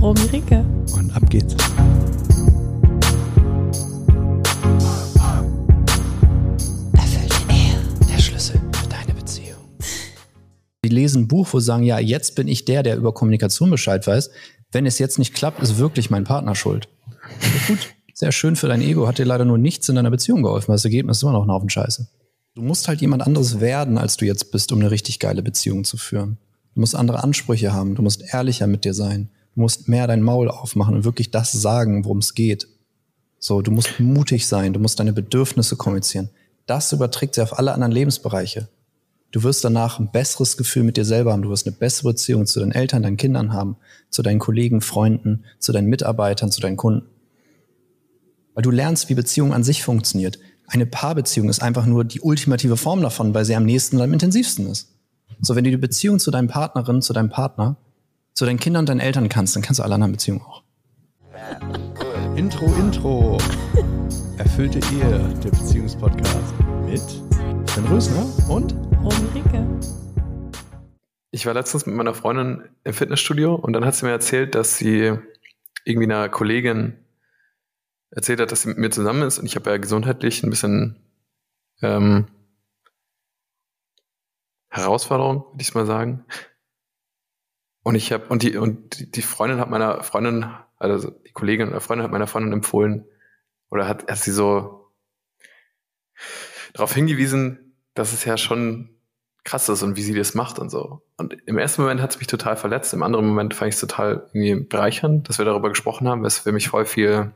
Romy Ricke. Und ab geht's. Erfüllte Ehe, der Schlüssel für deine Beziehung. Die lesen ein Buch, wo sie sagen, ja, jetzt bin ich der, der über Kommunikation Bescheid weiß. Wenn es jetzt nicht klappt, ist wirklich mein Partner schuld. Gut, sehr schön für dein Ego, hat dir leider nur nichts in deiner Beziehung geholfen. Das Ergebnis ist immer noch ein Haufen Scheiße. Du musst halt jemand anderes werden, als du jetzt bist, um eine richtig geile Beziehung zu führen. Du musst andere Ansprüche haben, du musst ehrlicher mit dir sein. Du musst mehr dein Maul aufmachen und wirklich das sagen, worum es geht. So, du musst mutig sein, du musst deine Bedürfnisse kommunizieren. Das überträgt sich auf alle anderen Lebensbereiche. Du wirst danach ein besseres Gefühl mit dir selber haben. Du wirst eine bessere Beziehung zu deinen Eltern, deinen Kindern haben, zu deinen Kollegen, Freunden, zu deinen Mitarbeitern, zu deinen Kunden. Weil du lernst, wie Beziehung an sich funktioniert. Eine Paarbeziehung ist einfach nur die ultimative Form davon, weil sie am nächsten und am intensivsten ist. So, wenn du die Beziehung zu deinem Partnerin, zu deinem Partner, zu deinen Kindern und deinen Eltern kannst, dann kannst du alle anderen Beziehungen auch. Intro, Intro. Erfüllte Ehe, der Beziehungspodcast. Mit Sven Rösner und Romy Ricke. Ich war letztens mit meiner Freundin im Fitnessstudio und dann hat sie mir erzählt, dass sie irgendwie einer Kollegin erzählt hat, dass sie mit mir zusammen ist und ich habe ja gesundheitlich ein bisschen ähm, Herausforderung, würde ich mal sagen. Und ich habe, und die, und die Freundin hat meiner Freundin, also die Kollegin oder Freundin hat meiner Freundin empfohlen, oder hat, hat sie so darauf hingewiesen, dass es ja schon krass ist und wie sie das macht und so. Und im ersten Moment hat es mich total verletzt, im anderen Moment fand ich es total irgendwie bereichernd, dass wir darüber gesprochen haben, was für mich voll viel,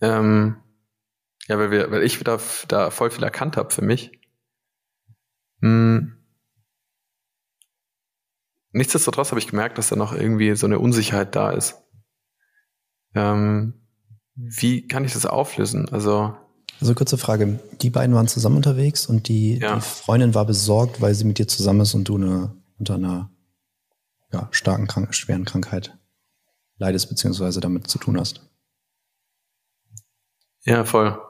ähm, ja, weil wir, weil ich da, da voll viel erkannt habe für mich. Hm Nichtsdestotrotz habe ich gemerkt, dass da noch irgendwie so eine Unsicherheit da ist. Ähm, wie kann ich das auflösen? Also, also kurze Frage. Die beiden waren zusammen unterwegs und die, ja. die Freundin war besorgt, weil sie mit dir zusammen ist und du eine, unter einer ja, starken, krank, schweren Krankheit leidest, beziehungsweise damit zu tun hast. Ja, voll.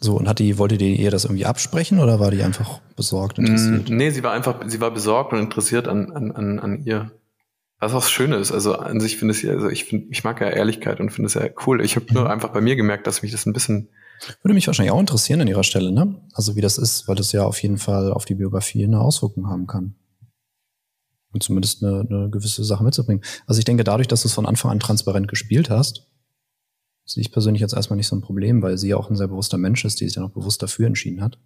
So, und hat die, wollte die ihr das irgendwie absprechen oder war die einfach besorgt, interessiert? Mm, nee, sie war einfach, sie war besorgt und interessiert an, an, an, an ihr. Was auch schön ist. Also an sich finde ich, also ich finde, ich mag ja Ehrlichkeit und finde es ja cool. Ich habe mhm. nur einfach bei mir gemerkt, dass mich das ein bisschen. Würde mich wahrscheinlich auch interessieren an ihrer Stelle, ne? Also wie das ist, weil das ja auf jeden Fall auf die Biografie eine Auswirkung haben kann. Und zumindest eine, eine gewisse Sache mitzubringen. Also ich denke, dadurch, dass du es von Anfang an transparent gespielt hast, sehe ich persönlich jetzt erstmal nicht so ein Problem, weil sie ja auch ein sehr bewusster Mensch ist, die sich dann auch bewusst dafür entschieden hat.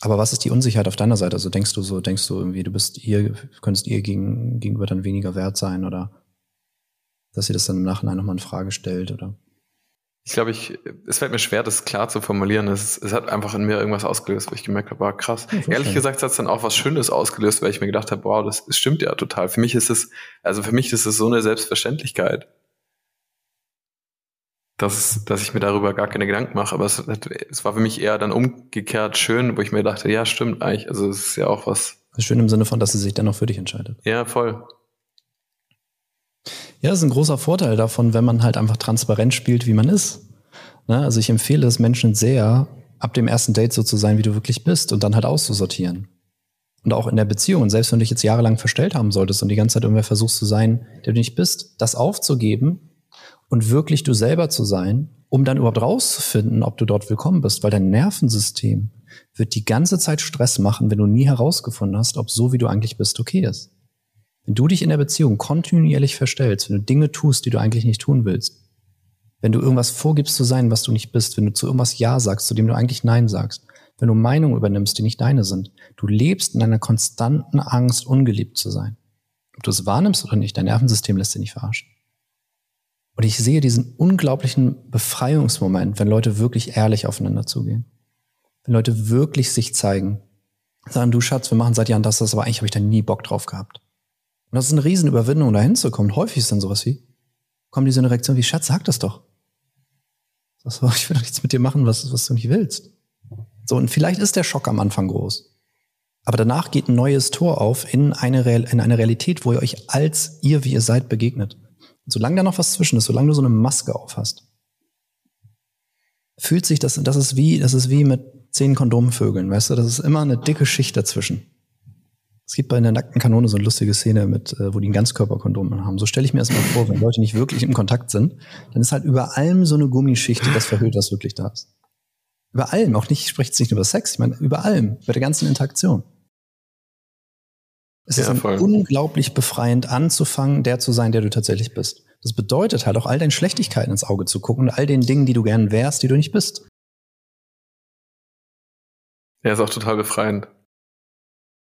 Aber was ist die Unsicherheit auf deiner Seite? Also denkst du so, denkst du irgendwie, du bist ihr, könntest ihr gegen, gegenüber dann weniger wert sein oder dass sie das dann im Nachhinein nochmal in Frage stellt oder? Ich glaube, ich, es fällt mir schwer, das klar zu formulieren. Es, es hat einfach in mir irgendwas ausgelöst, wo ich gemerkt habe, war krass. Ja, Ehrlich gesagt hat es dann auch was Schönes ausgelöst, weil ich mir gedacht habe, wow, das, das stimmt ja total. Für mich ist es, also für mich ist es so eine Selbstverständlichkeit dass, dass ich mir darüber gar keine Gedanken mache. Aber es, es war für mich eher dann umgekehrt schön, wo ich mir dachte, ja, stimmt eigentlich. Also es ist ja auch was. Schön im Sinne von, dass sie sich dann auch für dich entscheidet. Ja, voll. Ja, das ist ein großer Vorteil davon, wenn man halt einfach transparent spielt, wie man ist. Ne? Also ich empfehle es Menschen sehr, ab dem ersten Date so zu sein, wie du wirklich bist und dann halt auszusortieren. Und auch in der Beziehung, und selbst wenn du dich jetzt jahrelang verstellt haben solltest und die ganze Zeit irgendwer versuchst zu sein, der du nicht bist, das aufzugeben und wirklich du selber zu sein, um dann überhaupt rauszufinden, ob du dort willkommen bist, weil dein Nervensystem wird die ganze Zeit Stress machen, wenn du nie herausgefunden hast, ob so wie du eigentlich bist okay ist. Wenn du dich in der Beziehung kontinuierlich verstellst, wenn du Dinge tust, die du eigentlich nicht tun willst, wenn du irgendwas vorgibst zu sein, was du nicht bist, wenn du zu irgendwas Ja sagst, zu dem du eigentlich Nein sagst, wenn du Meinungen übernimmst, die nicht deine sind, du lebst in einer konstanten Angst, ungeliebt zu sein. Ob du es wahrnimmst oder nicht, dein Nervensystem lässt dich nicht verarschen. Und ich sehe diesen unglaublichen Befreiungsmoment, wenn Leute wirklich ehrlich aufeinander zugehen. Wenn Leute wirklich sich zeigen. Sagen, du Schatz, wir machen seit Jahren das, das, aber eigentlich habe ich da nie Bock drauf gehabt. Und das ist eine Riesenüberwindung, da hinzukommen. Häufig ist dann sowas wie, kommt diese eine Reaktion wie, Schatz, sag das doch. Das war, ich will doch nichts mit dir machen, was, was du nicht willst. So, und vielleicht ist der Schock am Anfang groß. Aber danach geht ein neues Tor auf in eine, Real, in eine Realität, wo ihr euch als ihr, wie ihr seid, begegnet. Solange da noch was zwischen ist, solange du so eine Maske auf hast, fühlt sich das, das ist wie, das ist wie mit zehn Kondomvögeln, weißt du, das ist immer eine dicke Schicht dazwischen. Es gibt bei der nackten Kanone so eine lustige Szene mit, äh, wo die ein Ganzkörperkondom haben. So stelle ich mir das mal vor, wenn Leute nicht wirklich im Kontakt sind, dann ist halt über allem so eine Gummischicht, die das verhüllt, was wirklich da ist. Über allem, auch nicht, ich spreche jetzt nicht über Sex, ich meine über allem, über der ganzen Interaktion. Es ja, ist unglaublich befreiend anzufangen, der zu sein, der du tatsächlich bist. Das bedeutet halt auch all deinen Schlechtigkeiten ins Auge zu gucken und all den Dingen, die du gern wärst, die du nicht bist. Ja, ist auch total befreiend.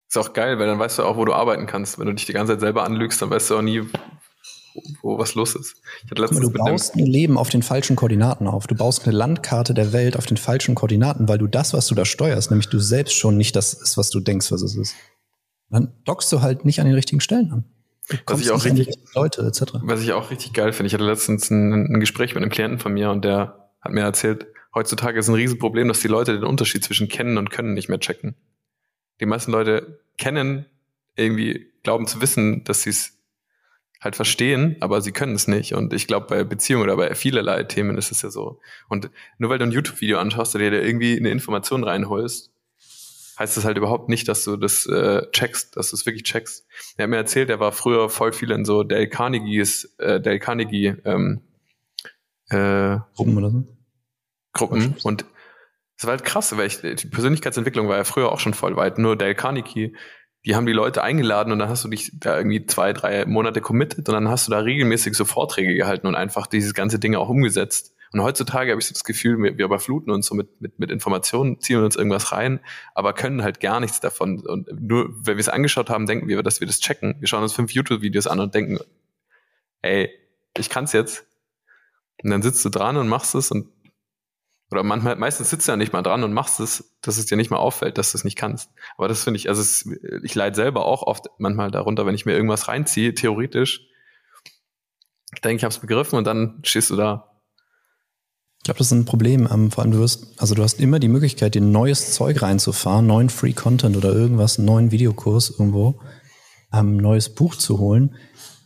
Ist auch geil, weil dann weißt du auch, wo du arbeiten kannst. Wenn du dich die ganze Zeit selber anlügst, dann weißt du auch nie, wo, wo was los ist. Ich hatte letztens du baust ein Leben auf den falschen Koordinaten auf. Du baust eine Landkarte der Welt auf den falschen Koordinaten, weil du das, was du da steuerst, nämlich du selbst schon nicht das ist, was du denkst, was es ist. Dann dockst du halt nicht an den richtigen Stellen an. Was ich auch richtig, Leute, etc. Was ich auch richtig geil finde. Ich hatte letztens ein, ein Gespräch mit einem Klienten von mir und der hat mir erzählt, heutzutage ist ein Riesenproblem, dass die Leute den Unterschied zwischen kennen und können nicht mehr checken. Die meisten Leute kennen irgendwie, glauben zu wissen, dass sie es halt verstehen, aber sie können es nicht. Und ich glaube, bei Beziehungen oder bei vielerlei Themen ist es ja so. Und nur weil du ein YouTube-Video anschaust oder dir irgendwie eine Information reinholst, heißt das halt überhaupt nicht, dass du das äh, checkst, dass du es wirklich checkst. Er hat mir erzählt, er war früher voll viel in so Dale Carnegies, äh, Dale Carnegie ähm, äh, Gruppen oder so. Gruppen und es war halt krass, weil ich, die Persönlichkeitsentwicklung war ja früher auch schon voll weit. Nur Dale Carnegie, die haben die Leute eingeladen und dann hast du dich da irgendwie zwei, drei Monate committed und dann hast du da regelmäßig so Vorträge gehalten und einfach dieses ganze Ding auch umgesetzt. Und heutzutage habe ich so das Gefühl, wir, wir überfluten uns so mit, mit, mit Informationen, ziehen uns irgendwas rein, aber können halt gar nichts davon. Und nur, wenn wir es angeschaut haben, denken wir, dass wir das checken. Wir schauen uns fünf YouTube-Videos an und denken, ey, ich kann's jetzt. Und dann sitzt du dran und machst es und oder manchmal, meistens sitzt du ja nicht mal dran und machst es, dass es dir nicht mal auffällt, dass du es nicht kannst. Aber das finde ich, also es, ich leide selber auch oft manchmal darunter, wenn ich mir irgendwas reinziehe, theoretisch. Ich denke, ich habe es begriffen und dann stehst du da. Ich glaube, das ist ein Problem. Ähm, vor allem du wirst, also du hast immer die Möglichkeit, dir neues Zeug reinzufahren, neuen Free Content oder irgendwas, einen neuen Videokurs irgendwo, ähm, neues Buch zu holen.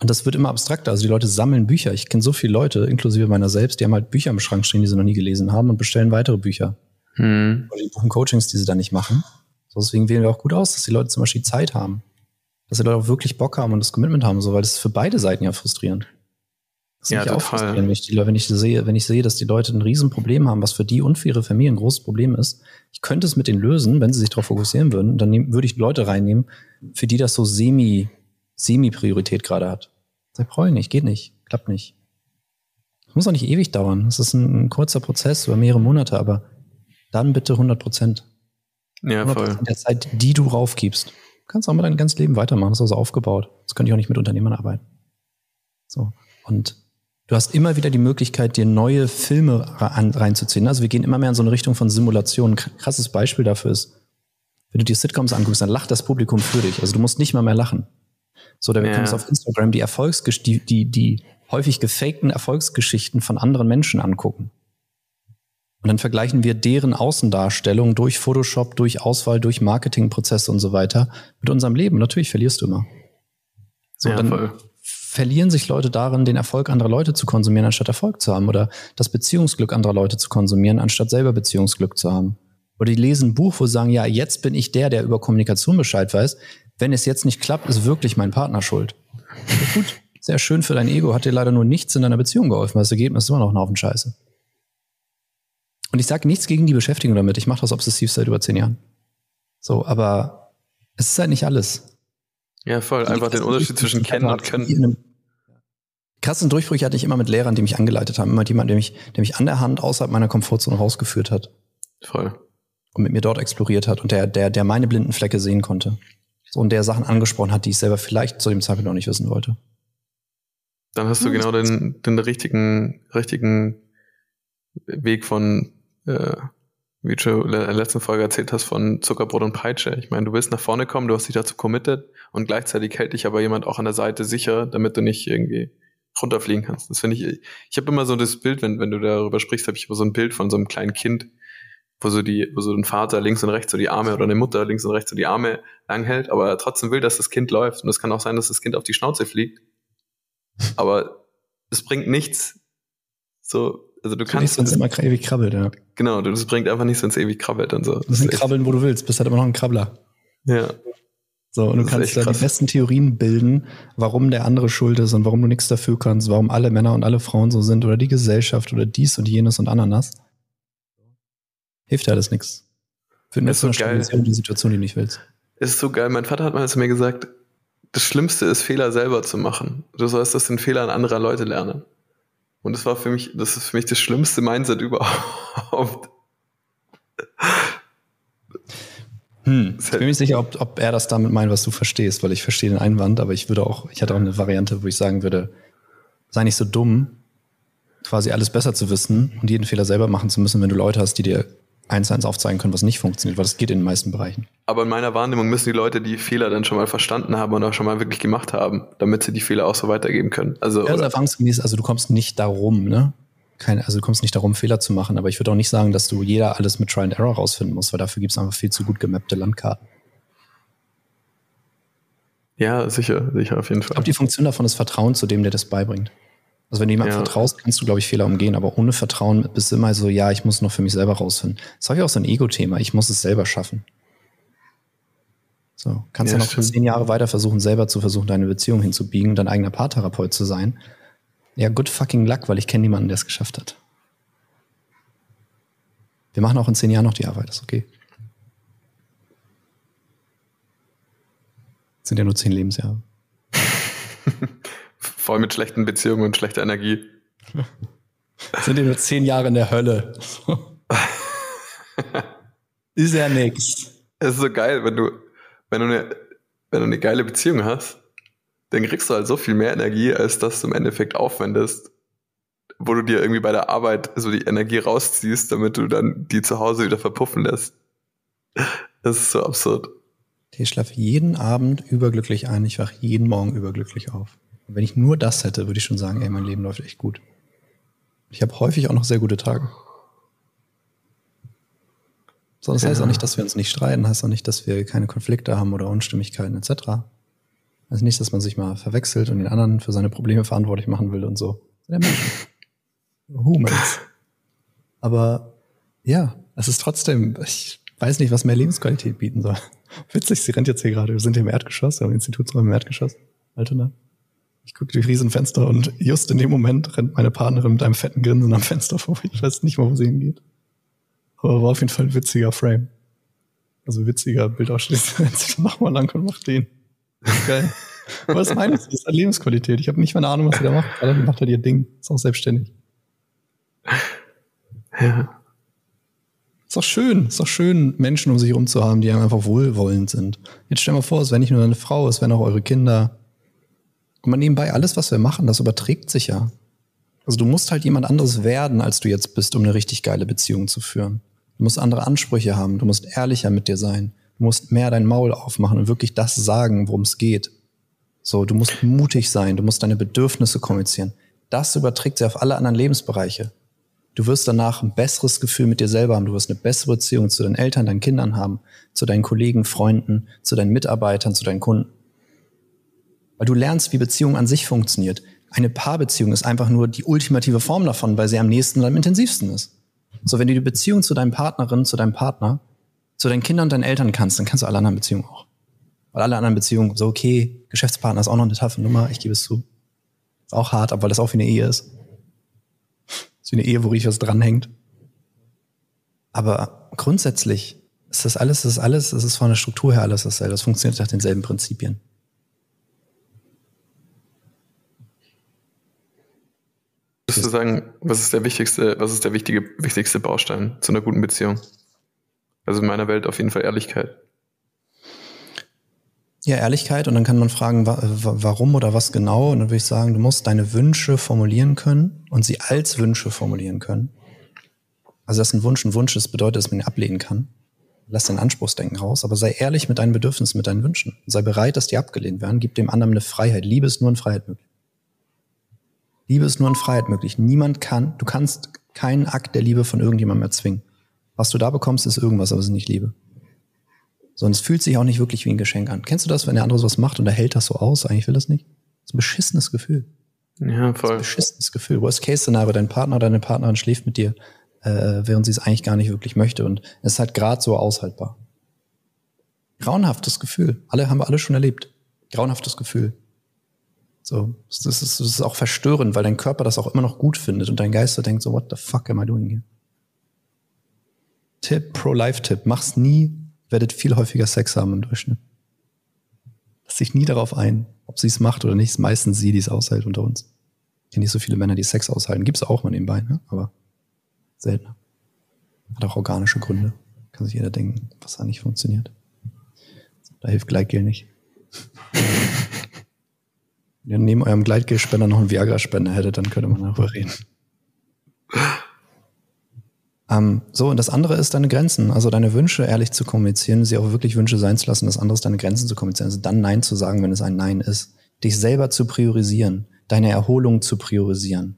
Und das wird immer abstrakter. Also die Leute sammeln Bücher. Ich kenne so viele Leute, inklusive meiner selbst, die haben halt Bücher im Schrank stehen, die sie noch nie gelesen haben und bestellen weitere Bücher. Hm. Oder die buchen Coachings, die sie dann nicht machen. So, deswegen wählen wir auch gut aus, dass die Leute zum Beispiel Zeit haben. Dass die Leute auch wirklich Bock haben und das Commitment haben, so, weil das ist für beide Seiten ja frustrierend. Das ja, auch frustrierend, wenn ich, die, wenn ich sehe, wenn ich sehe, dass die Leute ein Riesenproblem haben, was für die und für ihre Familie ein großes Problem ist. Ich könnte es mit denen lösen, wenn sie sich darauf fokussieren würden. Dann nehm, würde ich Leute reinnehmen, für die das so semi, semi-Priorität gerade hat. Sag, brauche ich nicht, geht nicht, klappt nicht. Es muss auch nicht ewig dauern. Es ist ein, ein, kurzer Prozess über mehrere Monate, aber dann bitte 100 Prozent. Ja, 100 voll. Der Zeit, die du raufgibst. Du kannst auch mal dein ganzes Leben weitermachen. Das ist also aufgebaut. Das könnte ich auch nicht mit Unternehmern arbeiten. So. Und du hast immer wieder die Möglichkeit, dir neue Filme reinzuziehen. Also wir gehen immer mehr in so eine Richtung von Simulation. Ein krasses Beispiel dafür ist, wenn du dir Sitcoms anguckst, dann lacht das Publikum für dich. Also du musst nicht mal mehr lachen. So, da wir ja. auf Instagram die Erfolgsgesch die, die, die häufig gefakten Erfolgsgeschichten von anderen Menschen angucken. Und dann vergleichen wir deren Außendarstellung durch Photoshop, durch Auswahl, durch Marketingprozesse und so weiter mit unserem Leben. Natürlich verlierst du immer. So, ja, dann voll. Verlieren sich Leute darin, den Erfolg anderer Leute zu konsumieren, anstatt Erfolg zu haben. Oder das Beziehungsglück anderer Leute zu konsumieren, anstatt selber Beziehungsglück zu haben. Oder die lesen ein Buch, wo sie sagen, ja, jetzt bin ich der, der über Kommunikation Bescheid weiß wenn es jetzt nicht klappt, ist wirklich mein Partner schuld. Gut, sehr schön für dein Ego, hat dir leider nur nichts in deiner Beziehung geholfen, das Ergebnis ist immer noch ein Haufen Scheiße. Und ich sage nichts gegen die Beschäftigung damit. Ich mache das obsessiv seit über zehn Jahren. So, aber es ist halt nicht alles. Ja, voll. Einfach den Unterschied zwischen kennen und können. Krassen Durchbrüche hatte ich immer mit Lehrern, die mich angeleitet haben. Immer jemand, der mich, der mich an der Hand außerhalb meiner Komfortzone rausgeführt hat. Voll. Und mit mir dort exploriert hat und der, der, der meine blinden Flecke sehen konnte. So, und der Sachen angesprochen hat, die ich selber vielleicht zu dem Zeitpunkt noch nicht wissen wollte. Dann hast du ja, genau den, den richtigen, richtigen Weg von, äh, wie du in der letzten Folge erzählt hast von Zuckerbrot und Peitsche. Ich meine, du willst nach vorne kommen, du hast dich dazu committed und gleichzeitig hält dich aber jemand auch an der Seite sicher, damit du nicht irgendwie runterfliegen kannst. Das finde ich, ich habe immer so das Bild, wenn, wenn du darüber sprichst, habe ich immer so ein Bild von so einem kleinen Kind, wo so die, wo so ein Vater links und rechts so die Arme oder eine Mutter links und rechts so die Arme lang hält, aber trotzdem will, dass das Kind läuft. Und es kann auch sein, dass das Kind auf die Schnauze fliegt. Aber es bringt nichts, so also du kannst. Wenn es immer ewig krabbelt, ja. Genau, das bringt einfach nichts, wenn es ewig krabbelt und so. Du kannst krabbeln, wo du willst, bist halt immer noch ein Krabbler. Ja. So, und du kannst da die besten Theorien bilden, warum der andere schuld ist und warum du nichts dafür kannst, warum alle Männer und alle Frauen so sind oder die Gesellschaft oder dies und jenes und Ananas. Hilft ja alles nichts. Für eine so die Situation, die du nicht willst. Ist so geil. Mein Vater hat mal zu mir gesagt, das Schlimmste ist, Fehler selber zu machen. Du sollst das den Fehlern anderer Leute lernen. Und das war für mich, das ist für mich das schlimmste Mindset überhaupt. Hm. Ich bin mir nicht sicher, ob, ob er das damit meint, was du verstehst, weil ich verstehe den Einwand, aber ich würde auch, ich hatte auch eine Variante, wo ich sagen würde, sei nicht so dumm, quasi alles besser zu wissen und jeden Fehler selber machen zu müssen, wenn du Leute hast, die dir eins zu eins aufzeigen können, was nicht funktioniert, weil das geht in den meisten Bereichen. Aber in meiner Wahrnehmung müssen die Leute die Fehler dann schon mal verstanden haben und auch schon mal wirklich gemacht haben, damit sie die Fehler auch so weitergeben können. Also, ja, also erfahrungsgemäß, also du kommst nicht darum, ne? Kein, also du kommst nicht darum, Fehler zu machen, aber ich würde auch nicht sagen, dass du jeder alles mit Try and Error rausfinden musst, weil dafür gibt es einfach viel zu gut gemappte Landkarten. Ja, sicher, sicher, auf jeden Fall. Ich glaube, die Funktion davon ist Vertrauen zu dem, der das beibringt. Also wenn du jemandem ja. vertraust, kannst du, glaube ich, Fehler umgehen, aber ohne Vertrauen bist du immer so, ja, ich muss noch für mich selber rausfinden. Das ist häufig auch so ein Ego-Thema, ich muss es selber schaffen. So, kannst ja, ja noch stimmt. zehn Jahre weiter versuchen, selber zu versuchen, deine Beziehung hinzubiegen und dein eigener Paartherapeut zu sein. Ja, good fucking luck, weil ich kenne niemanden, der es geschafft hat. Wir machen auch in zehn Jahren noch die Arbeit, ist okay. Das sind ja nur zehn Lebensjahre. Voll mit schlechten Beziehungen und schlechter Energie. Sind ja nur zehn Jahre in der Hölle. ist ja nix. Es ist so geil, wenn du, wenn du eine, wenn du eine geile Beziehung hast, dann kriegst du halt so viel mehr Energie, als dass du im Endeffekt aufwendest, wo du dir irgendwie bei der Arbeit so die Energie rausziehst, damit du dann die zu Hause wieder verpuffen lässt. Das ist so absurd. Ich schlafe jeden Abend überglücklich ein, ich wache jeden Morgen überglücklich auf. Und wenn ich nur das hätte, würde ich schon sagen, ey, mein Leben läuft echt gut. Ich habe häufig auch noch sehr gute Tage. So, das ja. heißt auch nicht, dass wir uns nicht streiten, heißt auch nicht, dass wir keine Konflikte haben oder Unstimmigkeiten etc. Also nicht, dass man sich mal verwechselt und den anderen für seine Probleme verantwortlich machen will und so. Der Mensch. Humans. Aber ja, es ist trotzdem, ich weiß nicht, was mehr Lebensqualität bieten soll. Witzig, sie rennt jetzt hier gerade. Wir sind hier im Erdgeschoss, im Institutsraum im Erdgeschoss. Altona. Ich gucke durch Riesenfenster und just in dem Moment rennt meine Partnerin mit einem fetten Grinsen am Fenster vorbei. Ich weiß nicht mal, wo sie hingeht. Aber war auf jeden Fall ein witziger Frame. Also witziger Bildausschnitt. Dann nochmal lang und macht den. Geil. Aber das meine ich, das ist eine Lebensqualität. Ich habe nicht mal eine Ahnung, was sie da macht. Aber die macht halt ihr Ding. Ist auch selbstständig. Ja. Ist auch schön, ist auch schön, Menschen um sich herum zu haben, die einfach wohlwollend sind. Jetzt stell mal vor, es wäre nicht nur deine Frau, es wären auch eure Kinder, und man nebenbei, alles, was wir machen, das überträgt sich ja. Also du musst halt jemand anderes werden, als du jetzt bist, um eine richtig geile Beziehung zu führen. Du musst andere Ansprüche haben, du musst ehrlicher mit dir sein. Du musst mehr dein Maul aufmachen und wirklich das sagen, worum es geht. So, du musst mutig sein, du musst deine Bedürfnisse kommunizieren. Das überträgt sich auf alle anderen Lebensbereiche. Du wirst danach ein besseres Gefühl mit dir selber haben. Du wirst eine bessere Beziehung zu deinen Eltern, deinen Kindern haben, zu deinen Kollegen, Freunden, zu deinen Mitarbeitern, zu deinen Kunden. Weil du lernst, wie Beziehung an sich funktioniert. Eine Paarbeziehung ist einfach nur die ultimative Form davon, weil sie am nächsten und am intensivsten ist. So, wenn du die Beziehung zu deinem Partnerin, zu deinem Partner, zu deinen Kindern und deinen Eltern kannst, dann kannst du alle anderen Beziehungen auch. Weil alle anderen Beziehungen, so okay, Geschäftspartner ist auch noch eine taffe Nummer, ich gebe es zu. Ist auch hart, aber weil das auch wie eine Ehe ist. ist wie eine Ehe, wo richtig was dranhängt. Aber grundsätzlich ist das alles, das ist alles, das ist von der Struktur her alles dasselbe. Das funktioniert nach denselben Prinzipien. Würdest du sagen, was ist der wichtigste, was ist der wichtige, wichtigste Baustein zu einer guten Beziehung? Also in meiner Welt auf jeden Fall Ehrlichkeit. Ja, Ehrlichkeit und dann kann man fragen, warum oder was genau. Und dann würde ich sagen, du musst deine Wünsche formulieren können und sie als Wünsche formulieren können. Also, dass ein Wunsch ein Wunsch ist, bedeutet, dass man ihn ablehnen kann. Lass dein Anspruchsdenken raus, aber sei ehrlich mit deinen Bedürfnissen, mit deinen Wünschen. Sei bereit, dass die abgelehnt werden. Gib dem anderen eine Freiheit. Liebe ist nur in Freiheit möglich. Liebe ist nur in Freiheit möglich. Niemand kann, du kannst keinen Akt der Liebe von irgendjemandem erzwingen. Was du da bekommst, ist irgendwas, aber es ist nicht Liebe. Sondern es fühlt sich auch nicht wirklich wie ein Geschenk an. Kennst du das, wenn der andere sowas macht und er hält das so aus? Eigentlich will das nicht. Das ist ein beschissenes Gefühl. Ja, voll. Das ist ein beschissenes Gefühl. Worst-Case-Szenario, dein Partner oder deine Partnerin schläft mit dir, äh, während sie es eigentlich gar nicht wirklich möchte. Und es ist halt gerade so aushaltbar. Grauenhaftes Gefühl. Alle haben wir alle schon erlebt. Grauenhaftes Gefühl. So, das ist, das ist auch verstörend, weil dein Körper das auch immer noch gut findet und dein Geist so denkt so, what the fuck am I doing here? Tipp, Pro-Life-Tipp, mach's nie, werdet viel häufiger Sex haben im Durchschnitt. Lass dich nie darauf ein, ob sie es macht oder nicht. Meistens sie, die es aushält unter uns. Ich kenne nicht so viele Männer, die Sex aushalten. Gibt's auch mal nebenbei, ne? aber seltener. Hat auch organische Gründe. Kann sich jeder denken, was da nicht funktioniert. Da hilft Gleitgel nicht. Wenn ihr neben eurem Gleitgelspender noch einen Viagra-Spender hättet, dann könnte man darüber reden. Ähm, so, und das andere ist deine Grenzen, also deine Wünsche ehrlich zu kommunizieren, sie auch wirklich Wünsche sein zu lassen. Das andere ist deine Grenzen zu kommunizieren, also dann Nein zu sagen, wenn es ein Nein ist. Dich selber zu priorisieren, deine Erholung zu priorisieren.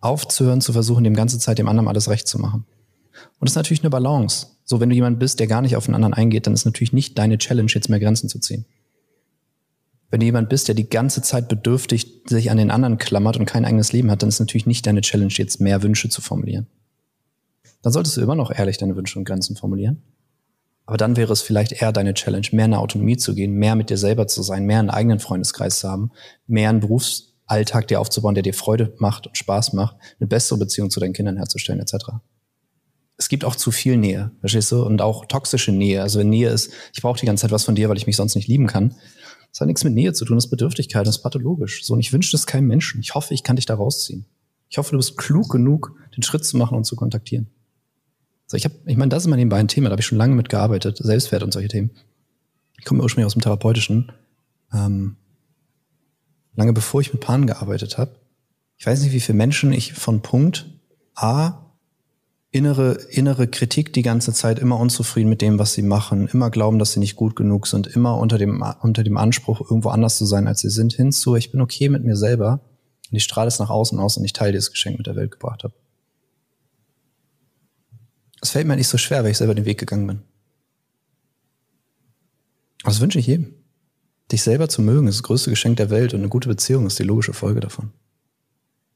Aufzuhören, zu versuchen, dem ganze Zeit dem anderen alles recht zu machen. Und das ist natürlich eine Balance. So, wenn du jemand bist, der gar nicht auf den anderen eingeht, dann ist natürlich nicht deine Challenge, jetzt mehr Grenzen zu ziehen. Wenn du jemand bist, der die ganze Zeit bedürftig sich an den anderen klammert und kein eigenes Leben hat, dann ist natürlich nicht deine Challenge, jetzt mehr Wünsche zu formulieren dann solltest du immer noch ehrlich deine Wünsche und Grenzen formulieren. Aber dann wäre es vielleicht eher deine Challenge, mehr in eine Autonomie zu gehen, mehr mit dir selber zu sein, mehr einen eigenen Freundeskreis zu haben, mehr einen Berufsalltag dir aufzubauen, der dir Freude macht und Spaß macht, eine bessere Beziehung zu deinen Kindern herzustellen, etc. Es gibt auch zu viel Nähe, verstehst du? Und auch toxische Nähe. Also wenn Nähe ist, ich brauche die ganze Zeit was von dir, weil ich mich sonst nicht lieben kann. Das hat nichts mit Nähe zu tun, das ist Bedürftigkeit, das ist pathologisch. So, und ich wünsche das keinem Menschen. Ich hoffe, ich kann dich da rausziehen. Ich hoffe, du bist klug genug, den Schritt zu machen und zu kontaktieren. So, ich habe, ich meine, das ist mal nebenbei ein Thema, da habe ich schon lange mit gearbeitet, Selbstwert und solche Themen. Ich komme ursprünglich aus dem Therapeutischen. Ähm, lange bevor ich mit Paaren gearbeitet habe. Ich weiß nicht, wie viele Menschen ich von Punkt A innere, innere Kritik die ganze Zeit, immer unzufrieden mit dem, was sie machen, immer glauben, dass sie nicht gut genug sind, immer unter dem, unter dem Anspruch, irgendwo anders zu sein, als sie sind, hinzu, ich bin okay mit mir selber und ich strahle es nach außen aus und ich teile dieses Geschenk mit der Welt gebracht habe. Es fällt mir nicht so schwer, weil ich selber den Weg gegangen bin. das wünsche ich jedem. Dich selber zu mögen, ist das größte Geschenk der Welt und eine gute Beziehung ist die logische Folge davon.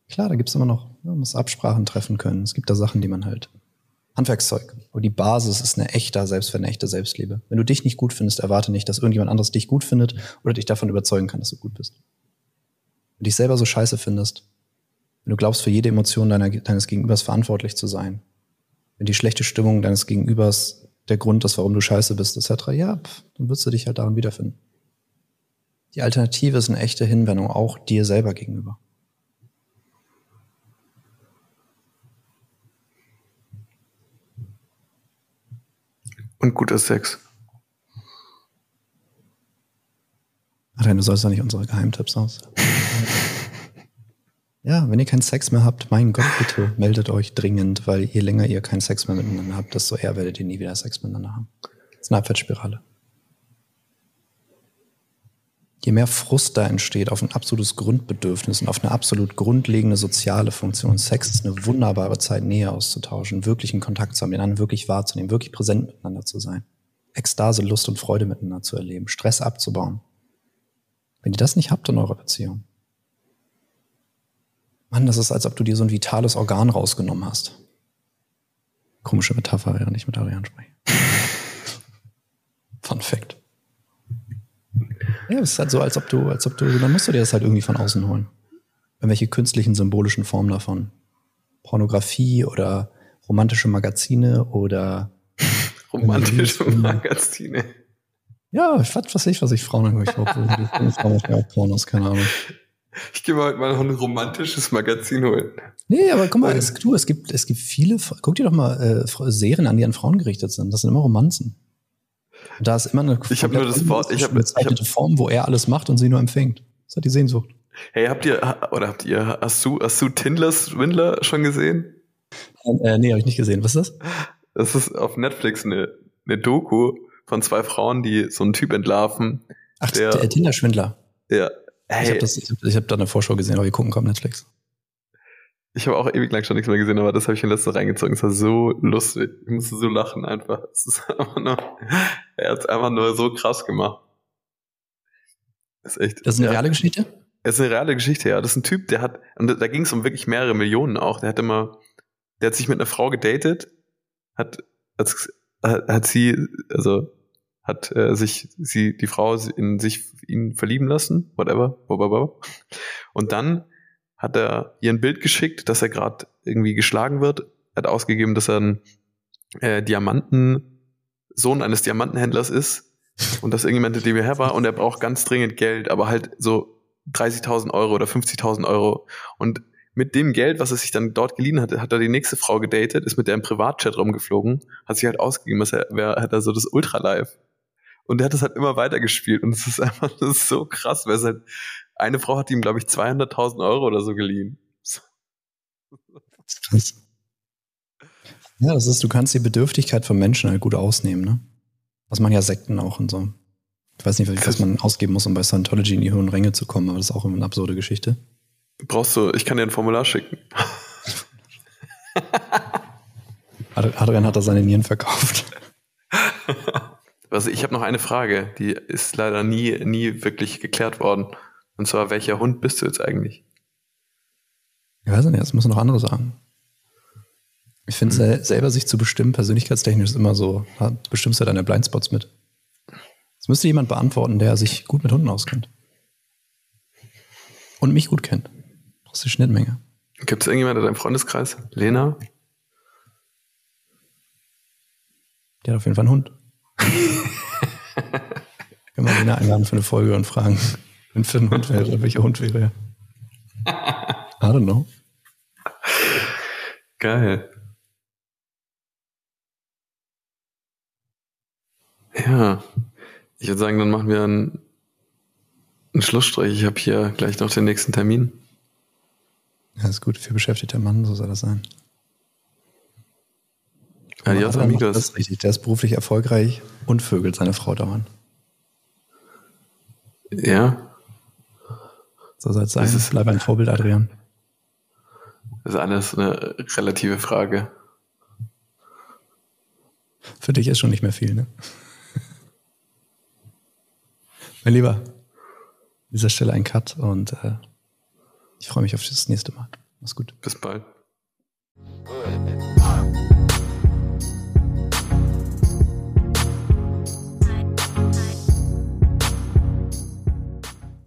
Klar, da gibt's immer noch, man muss Absprachen treffen können. Es gibt da Sachen, die man halt. Handwerkszeug. Aber die Basis ist eine echte Selbst Selbstliebe. Wenn du dich nicht gut findest, erwarte nicht, dass irgendjemand anderes dich gut findet oder dich davon überzeugen kann, dass du gut bist. Wenn du dich selber so scheiße findest, wenn du glaubst, für jede Emotion deiner, deines Gegenübers verantwortlich zu sein, wenn die schlechte Stimmung deines Gegenübers der Grund ist, warum du scheiße bist, etc., ja, pff, dann wirst du dich halt daran wiederfinden. Die Alternative ist eine echte Hinwendung, auch dir selber gegenüber. Und guter Sex. Ach, du sollst doch nicht unsere Geheimtipps aus. Ja, wenn ihr keinen Sex mehr habt, mein Gott, bitte meldet euch dringend, weil je länger ihr keinen Sex mehr miteinander habt, desto eher werdet ihr nie wieder Sex miteinander haben. Das ist eine Abwärtsspirale. Je mehr Frust da entsteht auf ein absolutes Grundbedürfnis und auf eine absolut grundlegende soziale Funktion. Sex ist eine wunderbare Zeit, Nähe auszutauschen, wirklich in Kontakt zu haben, den anderen wirklich wahrzunehmen, wirklich präsent miteinander zu sein. Ekstase, Lust und Freude miteinander zu erleben, Stress abzubauen. Wenn ihr das nicht habt in eurer Beziehung, Mann, das ist, als ob du dir so ein vitales Organ rausgenommen hast. Komische Metapher, während ich mit Ariane spreche. Fun Fact. Ja, es ist halt so, als ob du, als ob du, dann musst du dir das halt irgendwie von außen holen. Irgendwelche künstlichen, symbolischen Formen davon. Pornografie oder romantische Magazine oder romantische Magazine. Ja, was weiß ich, was ich Frauen angucke. Ich glaube, Frauen auch Pornos, keine Ahnung. Ich gehe mal heute mal noch ein romantisches Magazin holen. Nee, aber guck mal, es, du, es gibt, es gibt viele, guck dir doch mal äh, Serien an, die an Frauen gerichtet sind. Das sind immer Romanzen. Da ist immer eine ich habe nur das Wort, ich habe bezeichnete Form, wo er alles macht und sie nur empfängt. Das hat die Sehnsucht. Hey, habt ihr, oder habt ihr, hast du, hast du Tindler Swindler schon gesehen? Äh, nee, habe ich nicht gesehen. Was ist das? Das ist auf Netflix eine, eine Doku von zwei Frauen, die so einen Typ entlarven. Ach, der, der Tinder-Schwindler. Ja. Hey. Ich habe hab, hab da eine Vorschau gesehen, aber wir gucken kaum Netflix. Ich habe auch ewig lang schon nichts mehr gesehen, aber das habe ich mir letzte reingezogen. Es war so lustig. Ich musste so lachen einfach. Es ist einfach nur, er hat es einfach nur so krass gemacht. Das ist echt. Das ist eine reale Geschichte? Es ist eine reale Geschichte, ja. Das ist ein Typ, der hat, und da ging es um wirklich mehrere Millionen auch. Der hat immer, der hat sich mit einer Frau gedatet, hat, hat, hat sie, also hat äh, sich sie die Frau in sich ihn verlieben lassen, whatever, und dann hat er ihr ein Bild geschickt, dass er gerade irgendwie geschlagen wird, hat ausgegeben, dass er ein äh, Diamanten Sohn eines Diamantenhändlers ist und dass irgendjemand dem her war und er braucht ganz dringend Geld, aber halt so 30.000 Euro oder 50.000 Euro und mit dem Geld, was er sich dann dort geliehen hatte, hat er die nächste Frau gedatet, ist mit der im Privatchat rumgeflogen, hat sich halt ausgegeben, dass er, wer hat er so das Ultra Live. Und der hat das halt immer weiter gespielt und es ist einfach das ist so krass, weil es halt eine Frau hat ihm, glaube ich, 200.000 Euro oder so geliehen. Ja, das ist, du kannst die Bedürftigkeit von Menschen halt gut ausnehmen, ne? Was man ja Sekten auch und so. Ich weiß nicht, was man ausgeben muss, um bei Scientology in die höheren Ränge zu kommen, aber das ist auch immer eine absurde Geschichte. Brauchst du, ich kann dir ein Formular schicken. Adrian hat da seine Nieren verkauft. Also ich habe noch eine Frage, die ist leider nie, nie wirklich geklärt worden. Und zwar, welcher Hund bist du jetzt eigentlich? Ich weiß nicht, das müssen noch andere sagen. Ich finde, hm. selber sich zu bestimmen, persönlichkeitstechnisch ist immer so, du bestimmst ja deine Blindspots mit. Das müsste jemand beantworten, der sich gut mit Hunden auskennt. Und mich gut kennt. Brauchst du Schnittmenge. Gibt es irgendjemand in deinem Freundeskreis? Lena? Der hat auf jeden Fall einen Hund. Können wir Lena einladen für eine Folge und fragen, wenn für ein Hund wäre, welcher Hund wäre er? I don't know. Geil. Ja, ich würde sagen, dann machen wir einen, einen Schlussstrich. Ich habe hier gleich noch den nächsten Termin. Ja, ist gut. Für beschäftigter Mann, so soll das sein. Adios, amigos. Das ist richtig. Der ist beruflich erfolgreich und vögelt seine Frau dauernd. Ja. So soll es sein. Ist, Bleib ein Vorbild, Adrian. Das ist alles eine relative Frage. Für dich ist schon nicht mehr viel, ne? mein Lieber, an dieser Stelle ein Cut und äh, ich freue mich auf das nächste Mal. Mach's gut. Bis bald.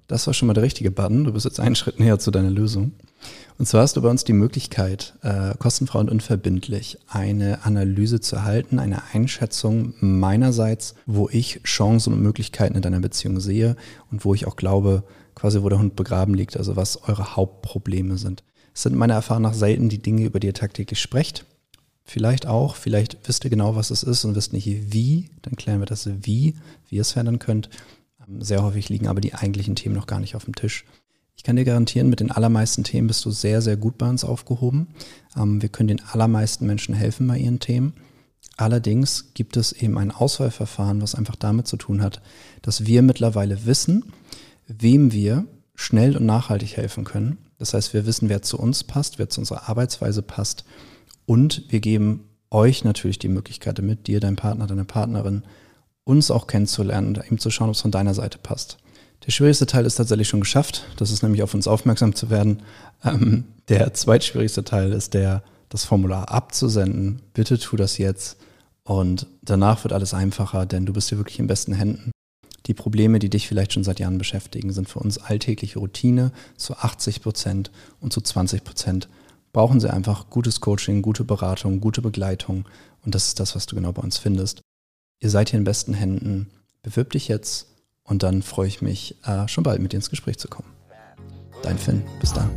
Das war schon mal der richtige Button. Du bist jetzt einen Schritt näher zu deiner Lösung. Und zwar hast du bei uns die Möglichkeit, äh, kostenfrei und unverbindlich eine Analyse zu erhalten, eine Einschätzung meinerseits, wo ich Chancen und Möglichkeiten in deiner Beziehung sehe und wo ich auch glaube, quasi wo der Hund begraben liegt, also was eure Hauptprobleme sind. Es sind meiner Erfahrung nach selten die Dinge, über die ihr tagtäglich sprecht. Vielleicht auch, vielleicht wisst ihr genau, was es ist und wisst nicht wie, dann klären wir das wie, wie ihr es verändern könnt. Ähm, sehr häufig liegen aber die eigentlichen Themen noch gar nicht auf dem Tisch. Ich kann dir garantieren, mit den allermeisten Themen bist du sehr, sehr gut bei uns aufgehoben. Ähm, wir können den allermeisten Menschen helfen bei ihren Themen. Allerdings gibt es eben ein Auswahlverfahren, was einfach damit zu tun hat, dass wir mittlerweile wissen, wem wir schnell und nachhaltig helfen können. Das heißt, wir wissen, wer zu uns passt, wer zu unserer Arbeitsweise passt. Und wir geben euch natürlich die Möglichkeit damit, dir, dein Partner, deine Partnerin, uns auch kennenzulernen und eben zu schauen, ob es von deiner Seite passt. Der schwierigste Teil ist tatsächlich schon geschafft. Das ist nämlich auf uns aufmerksam zu werden. Ähm, der zweitschwierigste Teil ist der, das Formular abzusenden. Bitte tu das jetzt. Und danach wird alles einfacher, denn du bist hier wirklich in besten Händen. Die Probleme, die dich vielleicht schon seit Jahren beschäftigen, sind für uns alltägliche Routine zu 80 Prozent und zu 20 Prozent brauchen sie einfach gutes Coaching, gute Beratung, gute Begleitung. Und das ist das, was du genau bei uns findest. Ihr seid hier in besten Händen. Bewirb dich jetzt und dann freue ich mich, äh, schon bald mit dir ins Gespräch zu kommen. Dein Finn. Bis dann.